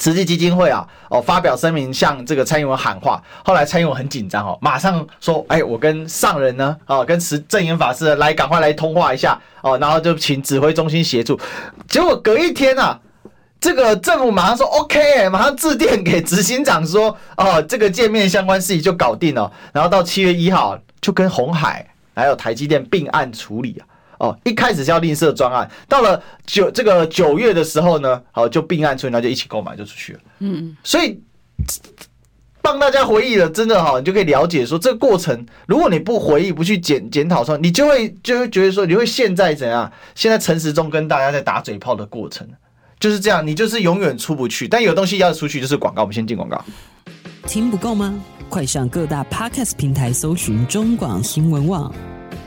慈济基金会啊，哦，发表声明向这个蔡英文喊话。后来蔡英文很紧张哦，马上说：“哎，我跟上人呢，哦，跟慈正言法师来，赶快来通话一下哦。”然后就请指挥中心协助。结果隔一天啊，这个政府马上说 OK，马上致电给执行长说：“哦，这个见面相关事宜就搞定了。”然后到七月一号就跟红海还有台积电并案处理啊。哦，一开始是要另设专案，到了九这个九月的时候呢，好就并案出，然后就一起购买就出去了。嗯，所以帮大家回忆了，真的哈，你就可以了解说这个过程，如果你不回忆、不去检检讨说，你就会就会觉得说，你会现在怎样？现在陈时中跟大家在打嘴炮的过程就是这样，你就是永远出不去。但有东西要出去，就是广告。我们先进广告，听不够吗？快上各大 Podcast 平台搜寻中广新闻网。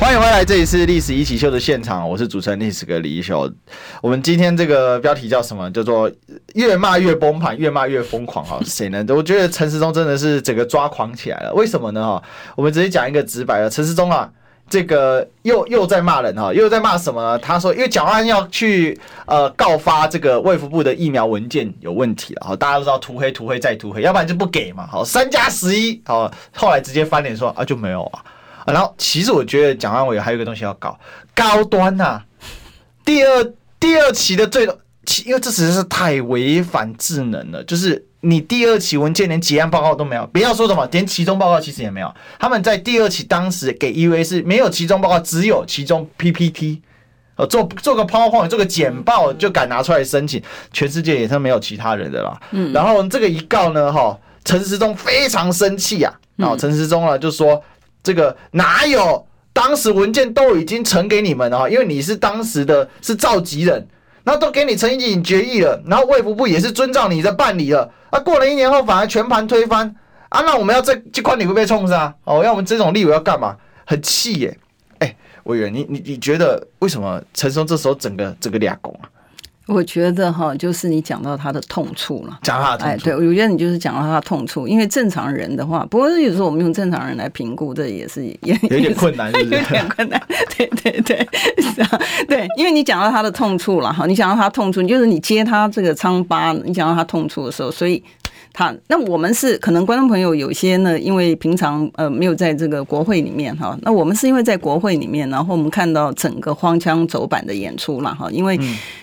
欢迎回来，这里是历史一起秀的现场，我是主持人历史哥李一修。我们今天这个标题叫什么？叫做越骂越崩盘，越骂越疯狂啊！谁呢？我觉得陈时中真的是整个抓狂起来了。为什么呢？哈，我们直接讲一个直白的，陈时中啊，这个又又在骂人哈，又在骂什么呢？他说，因为蒋万要去呃告发这个卫福部的疫苗文件有问题了，哈，大家都知道涂黑、涂黑再涂黑，要不然就不给嘛，好，三加十一，好，后来直接翻脸说啊就没有啊。然后，其实我觉得蒋万安伟还有一个东西要搞高端呐、啊。第二第二期的最，因为这实在是太违反智能了。就是你第二期文件连结案报告都没有，不要说什么连其中报告其实也没有。他们在第二期当时给 EUA 是没有其中报告，只有其中 PPT，呃，做做个 PowerPoint，做个简报就敢拿出来申请，全世界也是没有其他人的啦。嗯。然后这个一告呢，哈，陈时中非常生气啊。然后陈时中呢就说。这个哪有？当时文件都已经呈给你们了，因为你是当时的是召集人，然后都给你陈情决议了，然后卫福部也是遵照你的办理了。啊，过了一年后反而全盘推翻啊！那我们要这这块你会被冲杀哦？要我们这种立委要干嘛？很气耶！哎，委员，你你你觉得为什么陈松这时候整个整个俩拱啊？我觉得哈，就是你讲到他的痛处了，讲他的痛处。哎，对，我觉得你就是讲到他的痛处，因为正常人的话，不过有时候我们用正常人来评估，这也是也 有点困难是是，有点困难。对对对，是啊，对，因为你讲到他的痛处了哈，你讲到他痛处，就是你接他这个疮疤，你讲到他痛处的时候，所以。他那我们是可能观众朋友有些呢，因为平常呃没有在这个国会里面哈，那我们是因为在国会里面，然后我们看到整个荒腔走板的演出了哈。因为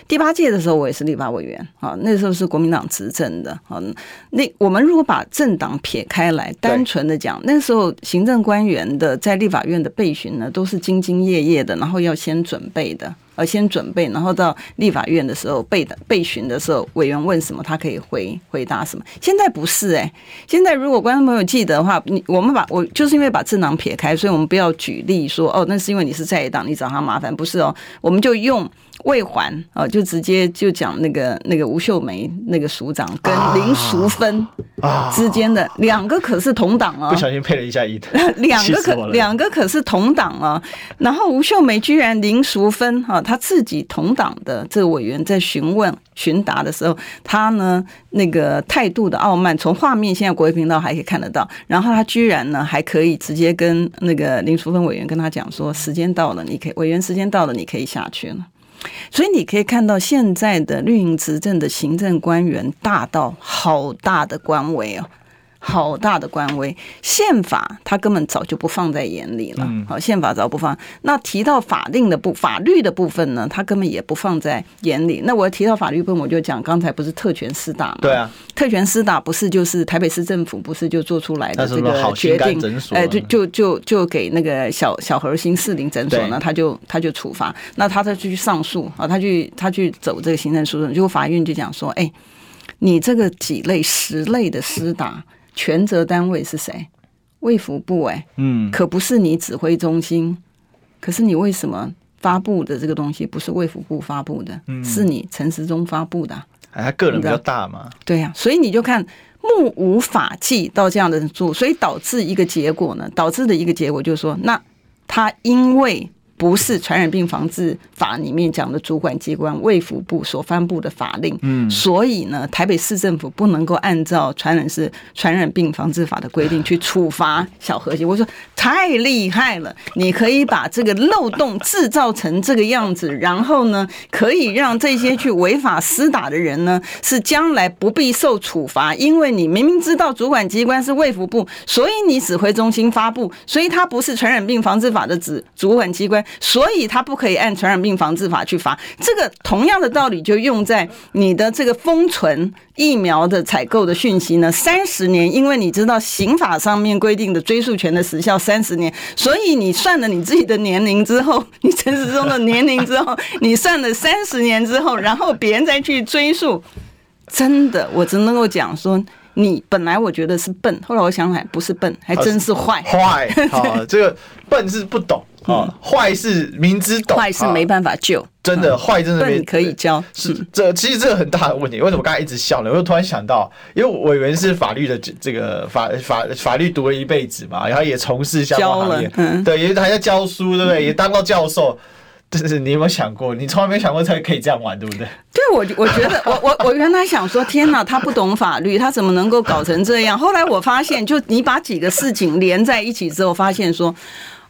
第八届的时候我也是立法委员啊，那时候是国民党执政的啊。那我们如果把政党撇开来，单纯的讲，那时候行政官员的在立法院的备询呢，都是兢兢业业的，然后要先准备的。呃，先准备，然后到立法院的时候备的备询的时候，委员问什么，他可以回回答什么。现在不是哎、现在如果观众朋友记得的话，你我们把我就是因为把政党撇开，所以我们不要举例说哦，那是因为你是在野党，你找他麻烦，不是哦，我们就用。卫环啊，就直接就讲那个那个吴秀梅那个署长跟林淑芬之间的两个可是同党啊，不小心配了一下一的，两个可两个可是同党啊。然后吴秀梅居然林淑芬哈，他自己同党的这个委员在询问询答的时候，他呢那个态度的傲慢，从画面现在国会频道还可以看得到。然后他居然呢还可以直接跟那个林淑芬委员跟他讲说，时间到了，你可以委员时间到了，你可以下去了。所以你可以看到现在的绿营执政的行政官员大到好大的官威哦，好大的官威。宪法他根本早就不放在眼里了，好，宪法早不放。那提到法令的部法律的部分呢，他根本也不放在眼里。那我提到法律部分，我就讲刚才不是特权施打吗？对啊，特权施打不是就是台北市政府不是就做出来的这个决定？哎，就就就就给那个小小核心四零诊所呢，他就他就处罚，那他再去上诉啊，他去他去走这个行政诉讼，结果法院就讲说，哎。你这个几类十类的施打，权责单位是谁？卫福部哎，嗯，可不是你指挥中心。可是你为什么发布的这个东西不是卫福部发布的？嗯，是你陈时中发布的？哎，他个人比较大嘛。对呀，所以你就看目无法纪到这样的做，所以导致一个结果呢？导致的一个结果就是说，那他因为。不是传染病防治法里面讲的主管机关卫福部所颁布的法令，嗯，所以呢，台北市政府不能够按照传染是传染病防治法的规定 去处罚小核心。我说太厉害了，你可以把这个漏洞制造成这个样子，然后呢，可以让这些去违法施打的人呢，是将来不必受处罚，因为你明明知道主管机关是卫福部，所以你指挥中心发布，所以它不是传染病防治法的指主管机关。所以他不可以按传染病防治法去罚，这个同样的道理就用在你的这个封存疫苗的采购的讯息呢。三十年，因为你知道刑法上面规定的追诉权的时效三十年，所以你算了你自己的年龄之后，你陈时中的年龄之后，你算了三十年之后，然后别人再去追诉，真的，我只能够讲说，你本来我觉得是笨，后来我想想不是笨，还真是坏。坏，好，这个笨是不懂。啊，坏是明知懂，坏是没办法救，真的坏真的没可以教。是这其实这个很大的问题。为什么刚才一直笑呢？我又突然想到，因为委员是法律的这个法法法律读了一辈子嘛，然后也从事相关行业，对，也还在教书，对不对？也当过教授。就是你有没有想过，你从来没想过才可以这样玩，对不对？对，我我觉得我我我原来想说，天哪，他不懂法律，他怎么能够搞成这样？后来我发现，就你把几个事情连在一起之后，发现说。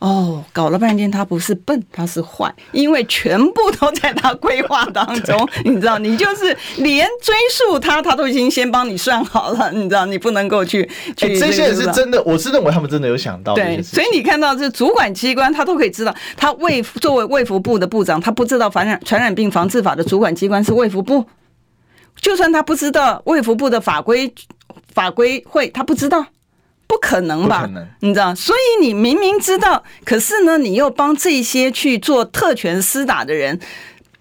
哦，搞了半天他不是笨，他是坏，因为全部都在他规划当中。你知道，你就是连追溯他，他都已经先帮你算好了。你知道，你不能够去去、欸。这些人是真的，我是认为他们真的有想到。对，所以你看到这主管机关，他都可以知道，他卫作为卫福部的部长，他不知道传染传染病防治法的主管机关是卫福部，就算他不知道卫福部的法规法规会，他不知道。不可能吧？能你知道，所以你明明知道，可是呢，你又帮这些去做特权私打的人。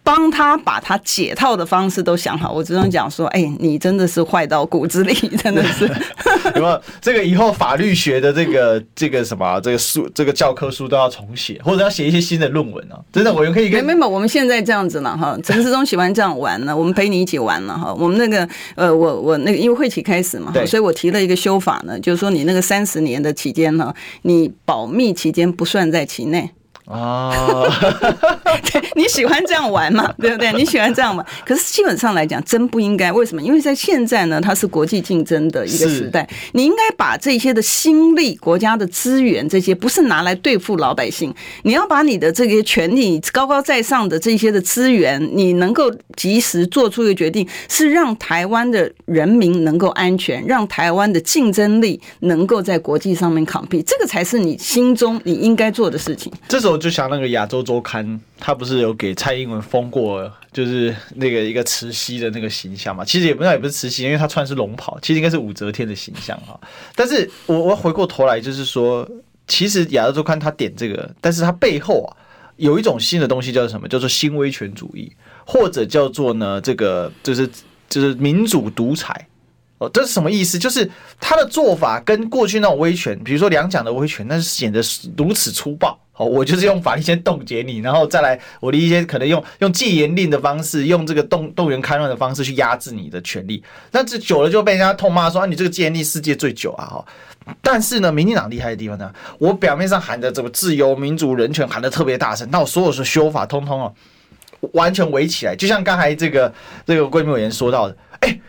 帮他把他解套的方式都想好，我只能讲说，哎，你真的是坏到骨子里，真的是。有没有这个以后法律学的这个这个什么这个书这个教科书都要重写，或者要写一些新的论文哦？真的，我们可以跟没没有，我们现在这样子了哈。陈世忠喜欢这样玩呢，我们陪你一起玩了哈。我们那个呃，我我那个因为会期开始嘛，所以我提了一个修法呢，就是说你那个三十年的期间呢，你保密期间不算在其内。哦，对，你喜欢这样玩嘛？对不对？你喜欢这样玩，可是基本上来讲，真不应该。为什么？因为在现在呢，它是国际竞争的一个时代，你应该把这些的心力、国家的资源，这些不是拿来对付老百姓，你要把你的这些权利高高在上的这些的资源，你能够及时做出一个决定，是让台湾的人民能够安全，让台湾的竞争力能够在国际上面 compete，这个才是你心中你应该做的事情。这时就像那个亚洲周刊，他不是有给蔡英文封过，就是那个一个慈禧的那个形象嘛？其实也不知道，也不是慈禧，因为他穿的是龙袍，其实应该是武则天的形象哈。但是我我回过头来就是说，其实亚洲周刊他点这个，但是他背后啊有一种新的东西叫做什么？叫做新威权主义，或者叫做呢这个就是就是民主独裁。哦，这是什么意思？就是他的做法跟过去那种威权，比如说两蒋的威权，那是显得如此粗暴。哦，我就是用法律先冻结你，然后再来我的一些可能用用戒严令的方式，用这个动动员戡乱的方式去压制你的权利。那这久了就被人家痛骂说啊，你这个戒严令世界最久啊！哈，但是呢，民进党厉害的地方呢，我表面上喊的这个自由、民主、人权喊的特别大声，那我所有的修法通通哦，完全围起来，就像刚才这个这个闺蜜委员说到的，哎。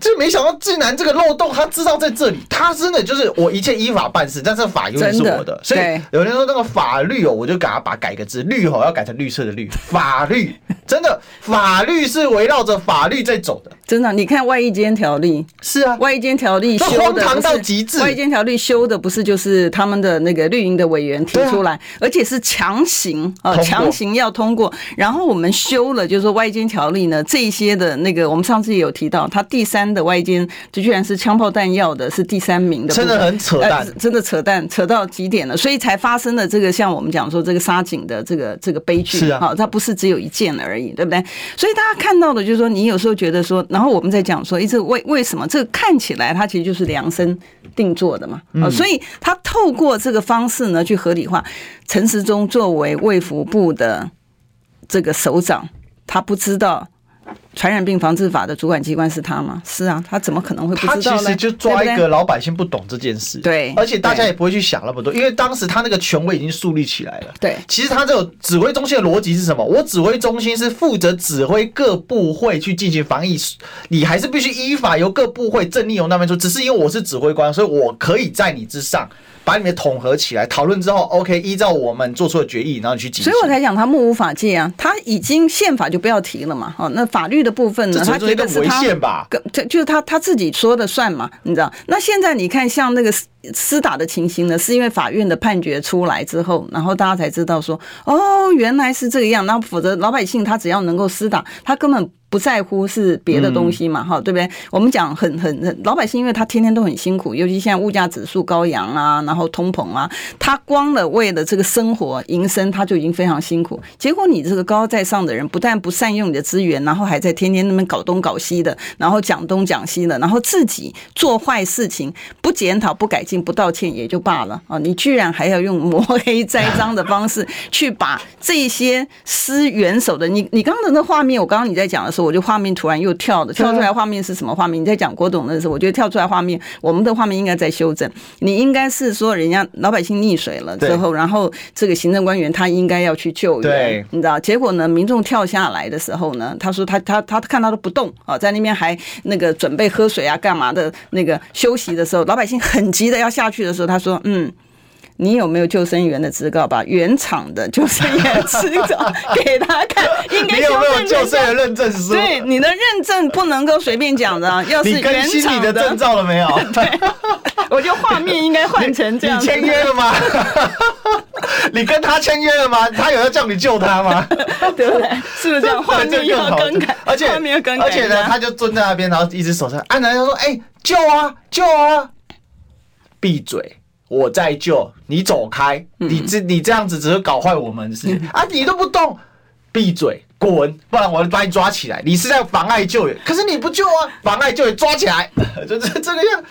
就没想到竟然这个漏洞他知道在这里，他真的就是我一切依法办事，但是法永远是我的，的所以有人说那个法律哦，我就给他把改个字，绿哦要改成绿色的绿，法律真的法律是围绕着法律在走的，真的，你看外衣间条例。是啊，外衣间条例修的荒唐到极致，外衣间条例修的不是就是他们的那个绿营的委员提出来，啊、而且是强行啊强行要通过，然后我们修了就是说外衣间条例呢这一些的那个我们上次也有提到，他第三的外役监就居然是枪炮弹药的是第三名的，真的很扯淡、呃，真的扯淡扯到极点了，所以才发生了这个像我们讲说这个杀警的这个这个悲剧，是啊，它不是只有一件而已，对不对？所以大家看到的就是说，你有时候觉得说，然后我们在讲说，一直为为什么这个看起来它其实就是量身定做的嘛，啊，所以他透过这个方式呢去合理化陈时中作为卫福部的这个首长，他不知道。传染病防治法的主管机关是他吗？是啊，他怎么可能会不知道呢？他其实就抓一个老百姓不懂这件事，对，而且大家也不会去想那么多，因为当时他那个权威已经树立起来了。对，其实他这个指挥中心的逻辑是什么？我指挥中心是负责指挥各部会去进行防疫，你还是必须依法由各部会正立由那边说。只是因为我是指挥官，所以我可以在你之上。把你们统合起来讨论之后，OK，依照我们做出的决议，然后去进行。所以我才讲他目无法纪啊，他已经宪法就不要提了嘛。哦，那法律的部分呢？他觉得是他，就就是他他自己说的算嘛，你知道？那现在你看，像那个厮打的情形呢，是因为法院的判决出来之后，然后大家才知道说，哦，原来是这个样。那否则老百姓他只要能够厮打，他根本。不在乎是别的东西嘛，哈、嗯，对不对？我们讲很很很老百姓，因为他天天都很辛苦，尤其现在物价指数高扬啊，然后通膨啊，他光了为了这个生活营生，他就已经非常辛苦。结果你这个高高在上的人，不但不善用你的资源，然后还在天天那边搞东搞西的，然后讲东讲西的，然后自己做坏事情，不检讨、不改进、不道歉也就罢了啊，你居然还要用抹黑栽赃的方式去把这些施援手的，你你刚刚的那画面，我刚刚你在讲的时候。我就画面突然又跳了，跳出来画面是什么画面？你在讲郭董的时候，我觉得跳出来画面，我们的画面应该在修正。你应该是说，人家老百姓溺水了之后，然后这个行政官员他应该要去救援，你知道？结果呢，民众跳下来的时候呢，他说他他他看他都不动啊，在那边还那个准备喝水啊，干嘛的？那个休息的时候，老百姓很急的要下去的时候，他说嗯。你有没有救生员的资格？把原厂的救生员资格 给他看。应该你有没有救生员认证书？对，你的认证不能够随便讲的。要是原厂的证照了没有？对，我觉得画面应该换成这样。你签约了吗？你跟他签约了吗？他有要叫你救他吗？对不对？是不是这样？画面要更改，而且而且呢，他就蹲在那边，然后一直手上按着，他说：“哎，救啊，救啊！”闭嘴。我在救你，走开！你这你这样子只是搞坏我们的事情啊！你都不动，闭嘴，滚！不然我就把你抓起来。你是在妨碍救援，可是你不救啊！妨碍救援，抓起来！就这这个样，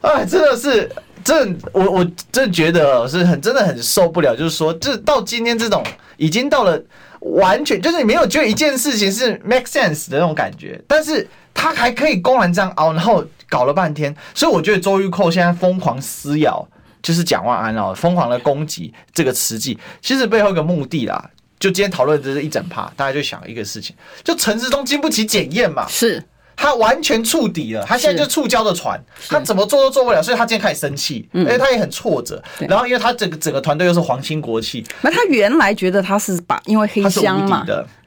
哎，真的是，真我我真的觉得是很真的很受不了。就是说，这到今天这种已经到了完全就是你没有觉得一件事情是 make sense 的那种感觉，但是他还可以公然这样熬，然后搞了半天。所以我觉得周玉蔻现在疯狂撕咬。就是蒋万安哦，疯狂的攻击这个慈济，其实背后一个目的啦。就今天讨论的这一整趴，大家就想一个事情，就陈时中经不起检验嘛，是。他完全触底了，他现在就触礁的船，他怎么做都做不了，所以他今天开始生气，而且他也很挫折。然后因为他整个整个团队又是皇亲国戚，那他原来觉得他是把因为黑箱嘛。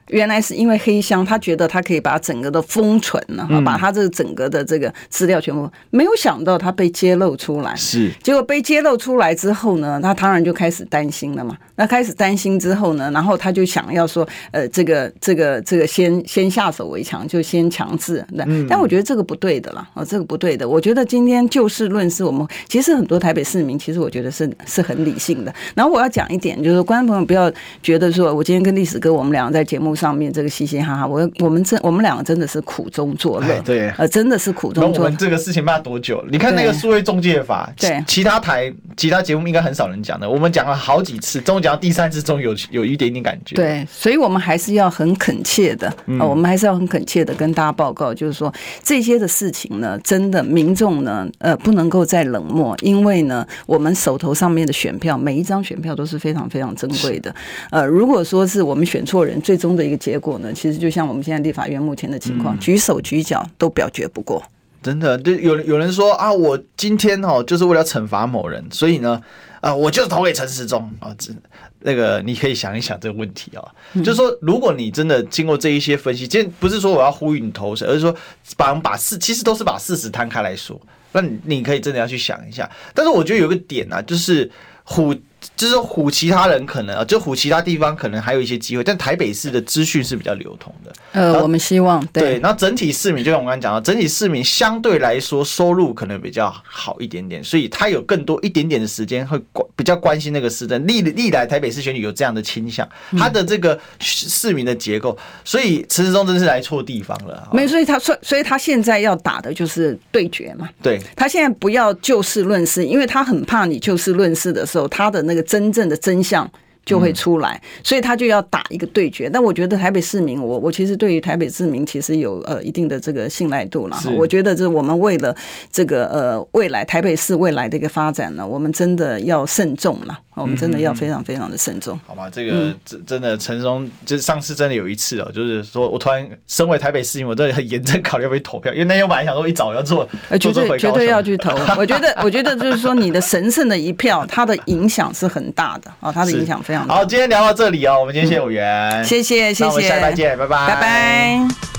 原来是因为黑箱，他觉得他可以把整个的封存了，把他这个整个的这个资料全部，没有想到他被揭露出来，是结果被揭露出来之后呢，他当然就开始担心了嘛。那开始担心之后呢，然后他就想要说，呃，这个这个这个先先下手为强，就先强制。那但我觉得这个不对的啦，哦，这个不对的。我觉得今天就事论事，我们其实很多台北市民，其实我觉得是是很理性的。然后我要讲一点，就是观众朋友不要觉得说我今天跟历史哥我们两个在节目。上面这个嘻嘻哈哈，我我们真我们两个真的是苦中作乐，对，呃，真的是苦中作乐。我们这个事情办多久？你看那个数位中介法，对，其他台其他节目应该很少人讲的，我们讲了好几次，终于讲到第三次，终于有有一点点感觉。对，所以我们还是要很恳切的，嗯，我们还是要很恳切的跟大家报告，就是说这些的事情呢，真的民众呢，呃，不能够再冷漠，因为呢，我们手头上面的选票，每一张选票都是非常非常珍贵的。呃，如果说是我们选错人，最终的一个结果呢，其实就像我们现在立法院目前的情况，举手举脚都表决不过。真的，就有有人说啊，我今天哦，就是为了惩罚某人，所以呢，啊，我就投给陈时中啊，这那个你可以想一想这个问题啊，就是说，如果你真的经过这一些分析，今天不是说我要呼吁你投谁，而是说把把事，其实都是把事实摊开来说，那你你可以真的要去想一下。但是我觉得有个点啊，就是虎。就是唬其他人可能啊，就唬其他地方可能还有一些机会，但台北市的资讯是比较流通的。呃，我们希望对，对。然后整体市民，就像我刚才讲到，整体市民相对来说收入可能比较好一点点，所以他有更多一点点的时间会关比较关心那个市政。历历来台北市选举有这样的倾向，他的这个市民的结构，所以陈时中真是来错地方了。没，所以他所所以他现在要打的就是对决嘛。对，他现在不要就事论事，因为他很怕你就事论事的时候，他的那真正的真相就会出来，所以他就要打一个对决。但我觉得台北市民，我我其实对于台北市民其实有呃一定的这个信赖度了。我觉得这我们为了这个呃未来台北市未来的一个发展呢，我们真的要慎重了。我们真的要非常非常的慎重，好吧？这个真真的陈时中，就是上次真的有一次哦，就是说我突然身为台北市民，我真的很严正考虑要不要投票，因为那天我本来想说一早要做，绝对绝对要去投。我觉得我觉得就是说你的神圣的一票，它的影响是很大的啊，它的影响非常大。好，今天聊到这里哦，我们今天谢谢委员，谢谢谢谢，那我们下礼拜见，拜拜拜拜。